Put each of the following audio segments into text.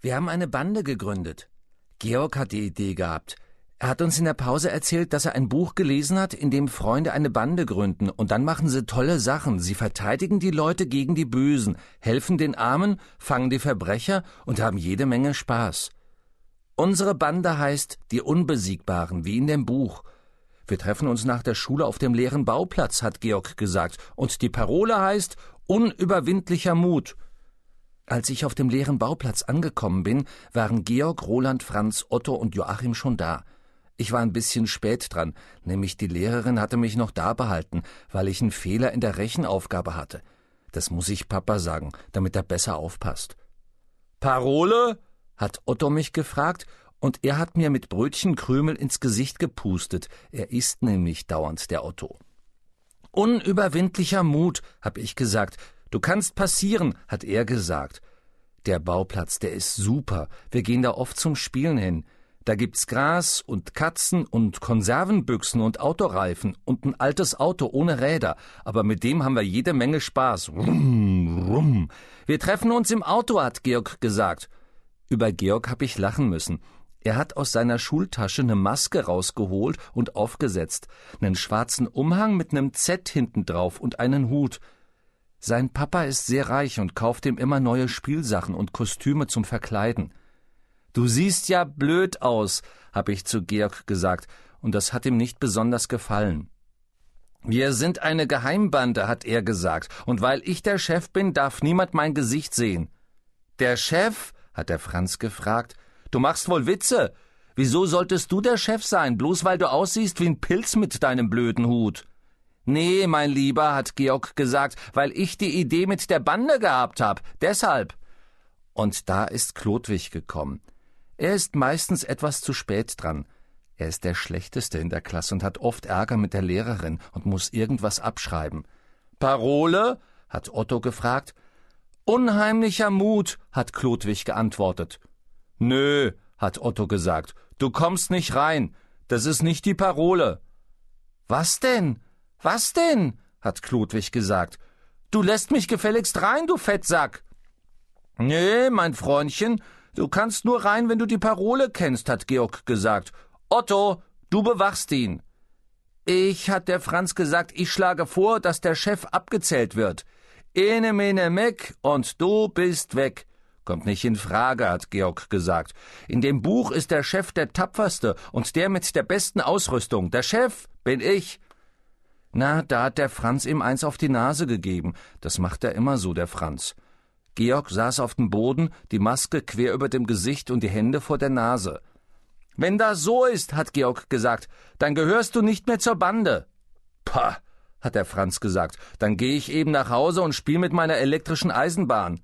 Wir haben eine Bande gegründet. Georg hat die Idee gehabt. Er hat uns in der Pause erzählt, dass er ein Buch gelesen hat, in dem Freunde eine Bande gründen, und dann machen sie tolle Sachen. Sie verteidigen die Leute gegen die Bösen, helfen den Armen, fangen die Verbrecher und haben jede Menge Spaß. Unsere Bande heißt die Unbesiegbaren, wie in dem Buch. Wir treffen uns nach der Schule auf dem leeren Bauplatz, hat Georg gesagt, und die Parole heißt Unüberwindlicher Mut. Als ich auf dem leeren Bauplatz angekommen bin, waren Georg, Roland, Franz, Otto und Joachim schon da. Ich war ein bisschen spät dran, nämlich die Lehrerin hatte mich noch da behalten, weil ich einen Fehler in der Rechenaufgabe hatte. Das muss ich Papa sagen, damit er besser aufpasst. Parole? hat Otto mich gefragt, und er hat mir mit Brötchenkrümel ins Gesicht gepustet. Er isst nämlich dauernd, der Otto. Unüberwindlicher Mut, hab ich gesagt. Du kannst passieren, hat er gesagt. Der Bauplatz, der ist super. Wir gehen da oft zum Spielen hin. Da gibt's Gras und Katzen und Konservenbüchsen und Autoreifen und ein altes Auto ohne Räder, aber mit dem haben wir jede Menge Spaß. Rum, rum. Wir treffen uns im Auto, hat Georg gesagt. Über Georg hab ich lachen müssen. Er hat aus seiner Schultasche eine Maske rausgeholt und aufgesetzt, einen schwarzen Umhang mit nem Z hinten drauf und einen Hut. Sein Papa ist sehr reich und kauft ihm immer neue Spielsachen und Kostüme zum Verkleiden. Du siehst ja blöd aus, habe ich zu Georg gesagt, und das hat ihm nicht besonders gefallen. Wir sind eine Geheimbande, hat er gesagt, und weil ich der Chef bin, darf niemand mein Gesicht sehen. Der Chef? hat der Franz gefragt. Du machst wohl Witze. Wieso solltest du der Chef sein, bloß weil du aussiehst wie ein Pilz mit deinem blöden Hut? Nee, mein Lieber, hat Georg gesagt, weil ich die Idee mit der Bande gehabt hab, deshalb. Und da ist Klodwig gekommen. Er ist meistens etwas zu spät dran. Er ist der Schlechteste in der Klasse und hat oft Ärger mit der Lehrerin und muss irgendwas abschreiben. Parole? hat Otto gefragt. Unheimlicher Mut, hat Klodwig geantwortet. Nö, hat Otto gesagt, du kommst nicht rein. Das ist nicht die Parole. Was denn? Was denn? hat Klodwig gesagt. Du lässt mich gefälligst rein, du Fettsack. Nee, mein Freundchen, Du kannst nur rein, wenn du die Parole kennst, hat Georg gesagt. Otto, du bewachst ihn. Ich, hat der Franz gesagt, ich schlage vor, dass der Chef abgezählt wird. Ene mene meck und du bist weg. Kommt nicht in Frage, hat Georg gesagt. In dem Buch ist der Chef der tapferste und der mit der besten Ausrüstung. Der Chef bin ich. Na, da hat der Franz ihm eins auf die Nase gegeben. Das macht er immer so, der Franz. Georg saß auf dem Boden, die Maske quer über dem Gesicht und die Hände vor der Nase. Wenn das so ist, hat Georg gesagt, dann gehörst du nicht mehr zur Bande. Pah, hat der Franz gesagt, dann gehe ich eben nach Hause und spiel mit meiner elektrischen Eisenbahn.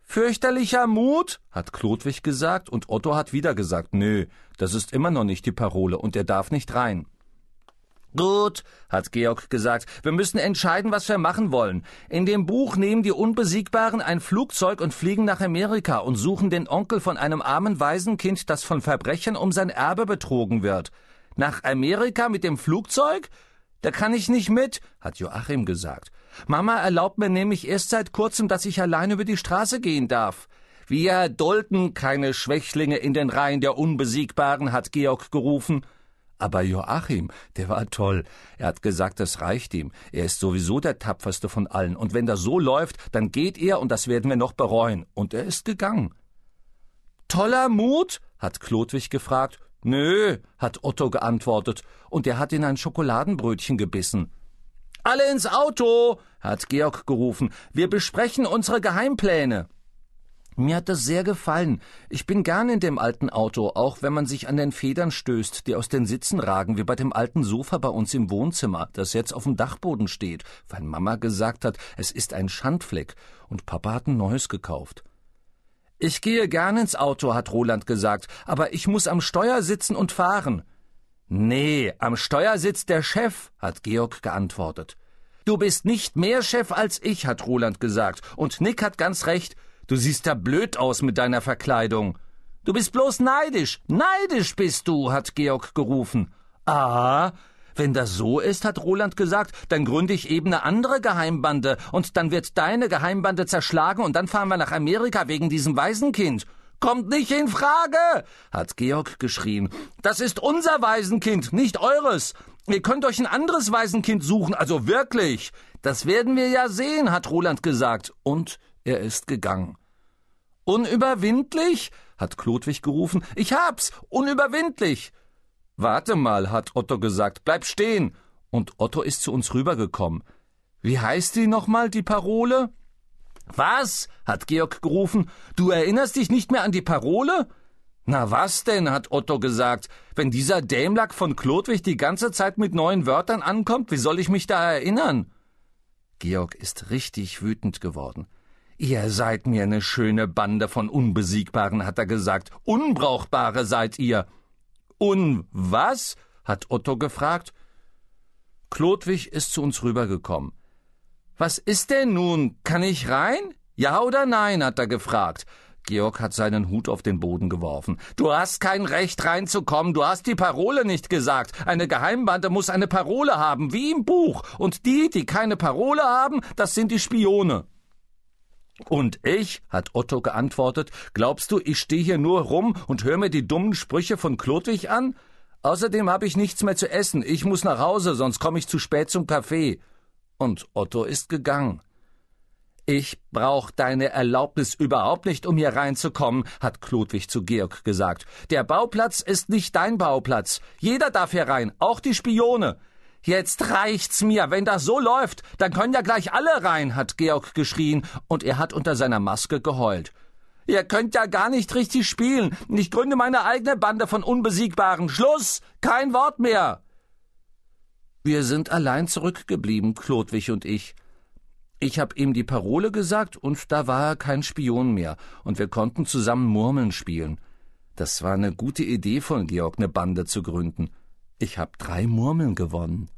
Fürchterlicher Mut, hat Klodwig gesagt, und Otto hat wieder gesagt, nö, das ist immer noch nicht die Parole, und er darf nicht rein. Gut, hat Georg gesagt, wir müssen entscheiden, was wir machen wollen. In dem Buch nehmen die Unbesiegbaren ein Flugzeug und fliegen nach Amerika und suchen den Onkel von einem armen Waisenkind, das von Verbrechern um sein Erbe betrogen wird. Nach Amerika mit dem Flugzeug? Da kann ich nicht mit, hat Joachim gesagt. Mama erlaubt mir nämlich erst seit kurzem, dass ich allein über die Straße gehen darf. Wir dulden keine Schwächlinge in den Reihen der Unbesiegbaren, hat Georg gerufen. Aber Joachim, der war toll. Er hat gesagt, das reicht ihm. Er ist sowieso der tapferste von allen. Und wenn das so läuft, dann geht er und das werden wir noch bereuen. Und er ist gegangen. Toller Mut? hat Klodwig gefragt. Nö, hat Otto geantwortet. Und er hat in ein Schokoladenbrötchen gebissen. Alle ins Auto, hat Georg gerufen. Wir besprechen unsere Geheimpläne. Mir hat das sehr gefallen. Ich bin gern in dem alten Auto, auch wenn man sich an den Federn stößt, die aus den Sitzen ragen, wie bei dem alten Sofa bei uns im Wohnzimmer, das jetzt auf dem Dachboden steht, weil Mama gesagt hat, es ist ein Schandfleck, und Papa hat ein neues gekauft. Ich gehe gern ins Auto, hat Roland gesagt, aber ich muss am Steuer sitzen und fahren. Nee, am Steuer sitzt der Chef, hat Georg geantwortet. Du bist nicht mehr Chef als ich, hat Roland gesagt, und Nick hat ganz recht, Du siehst da blöd aus mit deiner Verkleidung. Du bist bloß neidisch. Neidisch bist du, hat Georg gerufen. Ah, wenn das so ist, hat Roland gesagt, dann gründe ich eben eine andere Geheimbande und dann wird deine Geheimbande zerschlagen und dann fahren wir nach Amerika wegen diesem Waisenkind. kommt nicht in Frage, hat Georg geschrien. Das ist unser Waisenkind, nicht eures. Ihr könnt euch ein anderes Waisenkind suchen, also wirklich. Das werden wir ja sehen, hat Roland gesagt. Und er ist gegangen. Unüberwindlich? hat Klodwig gerufen. Ich hab's! Unüberwindlich! Warte mal, hat Otto gesagt. Bleib stehen! Und Otto ist zu uns rübergekommen. Wie heißt die nochmal, die Parole? Was? hat Georg gerufen. Du erinnerst dich nicht mehr an die Parole? Na was denn, hat Otto gesagt. Wenn dieser Dämlack von Klodwig die ganze Zeit mit neuen Wörtern ankommt, wie soll ich mich da erinnern? Georg ist richtig wütend geworden. Ihr seid mir eine schöne Bande von Unbesiegbaren, hat er gesagt. Unbrauchbare seid ihr. Un was? hat Otto gefragt. Klodwig ist zu uns rübergekommen. Was ist denn nun? Kann ich rein? Ja oder nein? hat er gefragt. Georg hat seinen Hut auf den Boden geworfen. Du hast kein Recht reinzukommen, du hast die Parole nicht gesagt. Eine Geheimbande muss eine Parole haben, wie im Buch. Und die, die keine Parole haben, das sind die Spione. Und ich, hat Otto geantwortet, glaubst du, ich stehe hier nur rum und höre mir die dummen Sprüche von Klodwig an? Außerdem habe ich nichts mehr zu essen. Ich muss nach Hause, sonst komme ich zu spät zum Kaffee. Und Otto ist gegangen. Ich brauch deine Erlaubnis überhaupt nicht, um hier reinzukommen, hat Klodwig zu Georg gesagt. Der Bauplatz ist nicht dein Bauplatz. Jeder darf hier rein, auch die Spione. Jetzt reicht's mir. Wenn das so läuft, dann können ja gleich alle rein, hat Georg geschrien, und er hat unter seiner Maske geheult. Ihr könnt ja gar nicht richtig spielen. Ich gründe meine eigene Bande von Unbesiegbaren. Schluss! Kein Wort mehr! Wir sind allein zurückgeblieben, Klodwig und ich. Ich hab ihm die Parole gesagt und da war er kein Spion mehr und wir konnten zusammen Murmeln spielen. Das war eine gute Idee von Georg, eine Bande zu gründen. Ich hab drei Murmeln gewonnen.